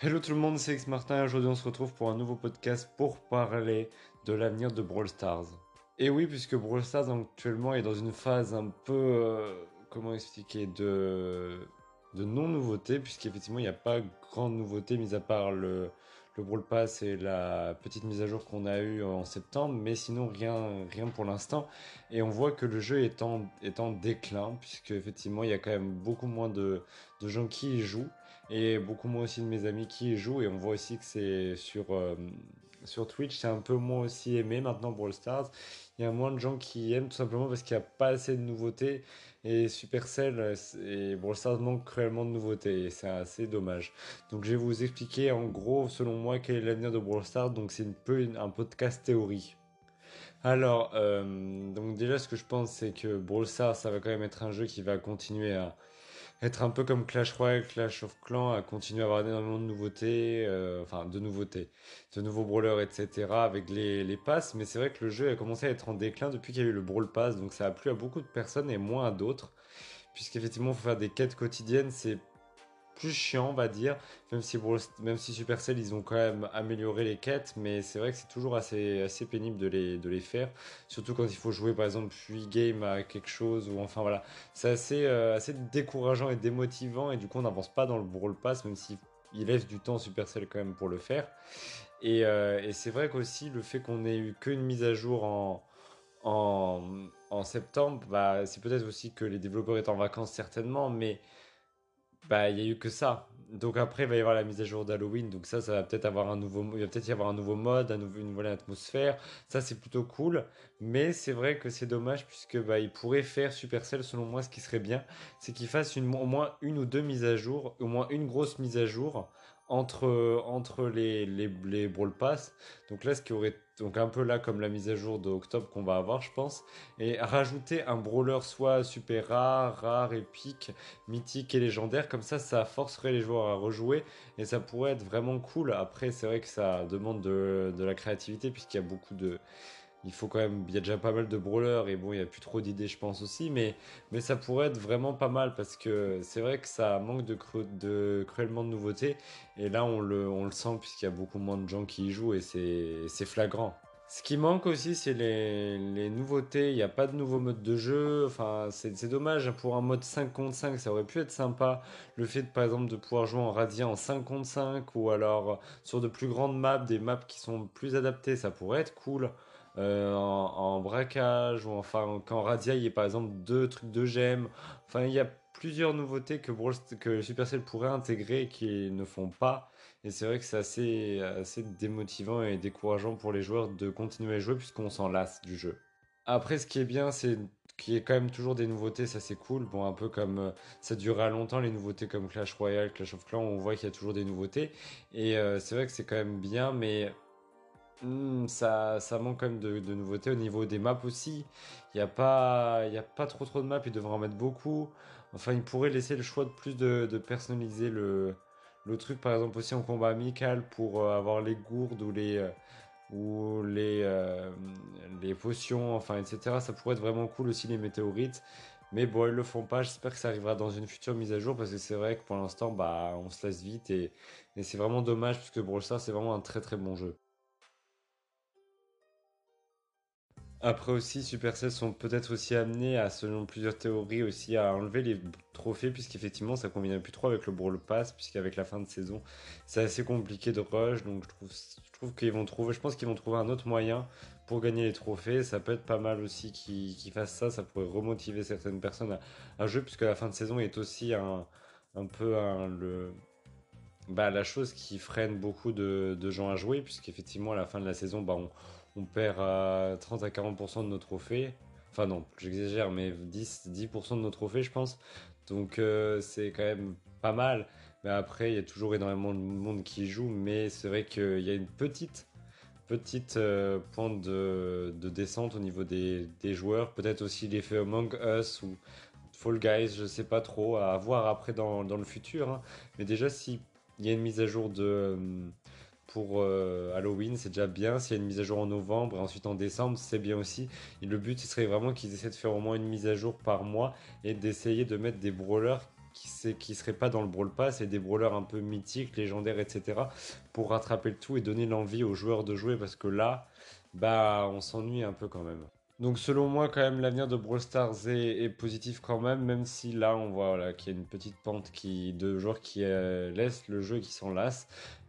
Hello tout le monde, c'est X Martin et aujourd'hui on se retrouve pour un nouveau podcast pour parler de l'avenir de Brawl Stars. Et oui, puisque Brawl Stars actuellement est dans une phase un peu, euh, comment expliquer, de, non-nouveauté, puisqu'effectivement il n'y a pas grande nouveauté mis à part le, le Brawl Pass et la petite mise à jour qu'on a eue en septembre, mais sinon rien, rien pour l'instant. Et on voit que le jeu est en, est en déclin, puisque effectivement il y a quand même beaucoup moins de, de gens qui y jouent, et beaucoup moins aussi de mes amis qui y jouent, et on voit aussi que c'est sur, euh, sur Twitch, c'est un peu moins aussi aimé maintenant Brawl Stars. Il y a moins de gens qui aiment tout simplement parce qu'il n'y a pas assez de nouveautés. Et Supercell et Brawl Stars manquent cruellement de nouveautés. Et c'est assez dommage. Donc je vais vous expliquer en gros, selon moi, quel est l'avenir de Brawl Stars. Donc c'est un peu un podcast théorie. Alors, euh, donc déjà ce que je pense c'est que Brawl Stars ça va quand même être un jeu qui va continuer à, être un peu comme Clash Royale, Clash of Clans, à continuer à avoir énormément de nouveautés, euh, enfin de nouveautés, de nouveaux brawlers, etc. avec les, les passes. Mais c'est vrai que le jeu a commencé à être en déclin depuis qu'il y a eu le Brawl Pass, donc ça a plu à beaucoup de personnes et moins à d'autres. Puisqu'effectivement, il faut faire des quêtes quotidiennes, c'est plus chiant, on va dire. Même si, même si Supercell, ils ont quand même amélioré les quêtes, mais c'est vrai que c'est toujours assez, assez pénible de les, de les faire. Surtout quand il faut jouer, par exemple, puis game à quelque chose, ou enfin voilà. C'est assez, euh, assez décourageant et démotivant, et du coup, on n'avance pas dans le Brawl Pass, même si il laisse du temps Supercell quand même pour le faire. Et, euh, et c'est vrai qu'aussi, le fait qu'on ait eu qu'une mise à jour en. En, en septembre, bah, c'est peut-être aussi que les développeurs étaient en vacances certainement, mais bah, il n'y a eu que ça. Donc après, il va y avoir la mise à jour d'Halloween. Donc ça, ça va peut-être avoir un nouveau, il va peut-être y avoir un nouveau mode, un nouveau, une nouvelle atmosphère. Ça, c'est plutôt cool. Mais c'est vrai que c'est dommage puisque bah, il pourrait faire Supercell, selon moi, ce qui serait bien, c'est qu'il fasse une, au moins une ou deux mises à jour, au moins une grosse mise à jour entre, entre les, les, les Brawl Pass. Donc là, ce qui aurait donc un peu là comme la mise à jour d'octobre qu'on va avoir, je pense, et rajouter un brawler soit super rare, rare, épique, mythique et légendaire, comme ça, ça forcerait les joueurs à rejouer et ça pourrait être vraiment cool. Après, c'est vrai que ça demande de, de la créativité puisqu'il y a beaucoup de il faut quand même, il y a déjà pas mal de brawlers et bon, il n'y a plus trop d'idées, je pense aussi, mais, mais ça pourrait être vraiment pas mal parce que c'est vrai que ça manque de, de cruellement de nouveautés et là on le, on le sent puisqu'il y a beaucoup moins de gens qui y jouent et c'est flagrant. Ce qui manque aussi, c'est les, les, nouveautés. Il n'y a pas de nouveau mode de jeu. Enfin, c'est dommage. Pour un mode 5 contre 5, ça aurait pu être sympa. Le fait, par exemple, de pouvoir jouer en radiant en 5 contre 5 ou alors sur de plus grandes maps, des maps qui sont plus adaptées, ça pourrait être cool. Euh, en, braquage, ou enfin quand Radia il y a par exemple deux trucs de gemmes. Enfin, il y a plusieurs nouveautés que, Supercell pourrait intégrer et qui ne font pas. Et c'est vrai que c'est assez, assez démotivant et décourageant pour les joueurs de continuer à jouer puisqu'on s'en lasse du jeu. Après, ce qui est bien, c'est qu'il y ait quand même toujours des nouveautés, ça c'est cool. Bon, un peu comme euh, ça durera longtemps, les nouveautés comme Clash Royale, Clash of Clans, on voit qu'il y a toujours des nouveautés. Et euh, c'est vrai que c'est quand même bien, mais Hmm, ça, manque quand même de, nouveautés au niveau des maps aussi. Il n'y a, pas, a pas trop trop de maps, ils devraient en mettre beaucoup. Enfin, ils pourraient laisser le choix de plus de, personnaliser le, truc, par exemple aussi en combat amical pour euh, avoir les gourdes ou les, euh, euh, potions, enfin, etc. Ça pourrait être vraiment cool aussi les météorites. Mais bon, ils le font pas. J'espère que ça arrivera dans une future mise à jour parce que c'est vrai que pour l'instant, bah, on se laisse vite et, c'est vraiment dommage puisque Brawl Stars c'est vraiment un très très bon jeu. Après aussi, Supercell sont peut-être aussi amenés à, selon plusieurs théories, aussi à enlever les trophées, puisqu'effectivement ça convient plus trop avec le Brawl Pass, puisqu'avec la fin de saison, c'est assez compliqué de rush, donc je trouve, qu'ils vont trouver, je pense qu'ils vont trouver un autre moyen pour gagner les trophées. Ça peut être pas mal aussi qu'ils fassent ça, ça pourrait remotiver certaines personnes à, jouer, puisque la fin de saison est aussi un, peu bah, la chose qui freine beaucoup de, de gens à jouer, puisqu'effectivement à la fin de la saison, bah, on on perd à 30 à 40% de nos trophées. Enfin non, j'exagère, mais 10, 10% de nos trophées, je pense. Donc euh, c'est quand même pas mal. Mais après, il y a toujours énormément de monde qui joue. Mais c'est vrai qu'il y a une petite, petite euh, pointe de, descente au niveau des, joueurs. Peut-être aussi l'effet Among Us ou Fall Guys, je sais pas trop. À voir après dans, le futur. Hein. Mais déjà, s'il y a une mise à jour de pour euh, Halloween, c'est déjà bien. S'il y a une mise à jour en novembre et ensuite en décembre, c'est bien aussi. le but, ce serait vraiment qu'ils essaient de faire au moins une mise à jour par mois et d'essayer de mettre des brawlers qui, qui seraient pas dans le Brawl Pass et des brawlers un peu mythiques, légendaires, etc. pour rattraper le tout et donner l'envie aux joueurs de jouer parce que là, bah, on s'ennuie un peu quand même. Donc selon moi, quand même, l'avenir de Brawl Stars est, positif quand même, même si là, on voit qu'il y a une petite pente qui, de joueurs qui euh, laissent le jeu et qui s'en.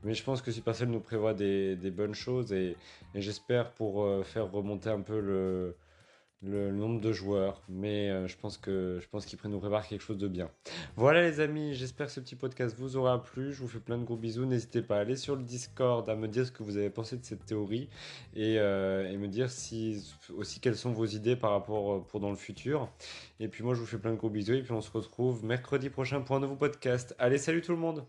Mais je pense que Supercell nous prévoit des, bonnes choses et, j'espère pour euh, faire remonter un peu le, le nombre de joueurs, mais euh, je pense que je pense qu'ils nous préparent quelque chose de bien. Voilà les amis, j'espère que ce petit podcast vous aura plu. Je vous fais plein de gros bisous. N'hésitez pas à aller sur le Discord, à me dire ce que vous avez pensé de cette théorie et, euh, et me dire si aussi quelles sont vos idées par rapport euh, pour dans le futur. Et puis moi je vous fais plein de gros bisous et puis on se retrouve mercredi prochain pour un nouveau podcast. Allez, salut tout le monde.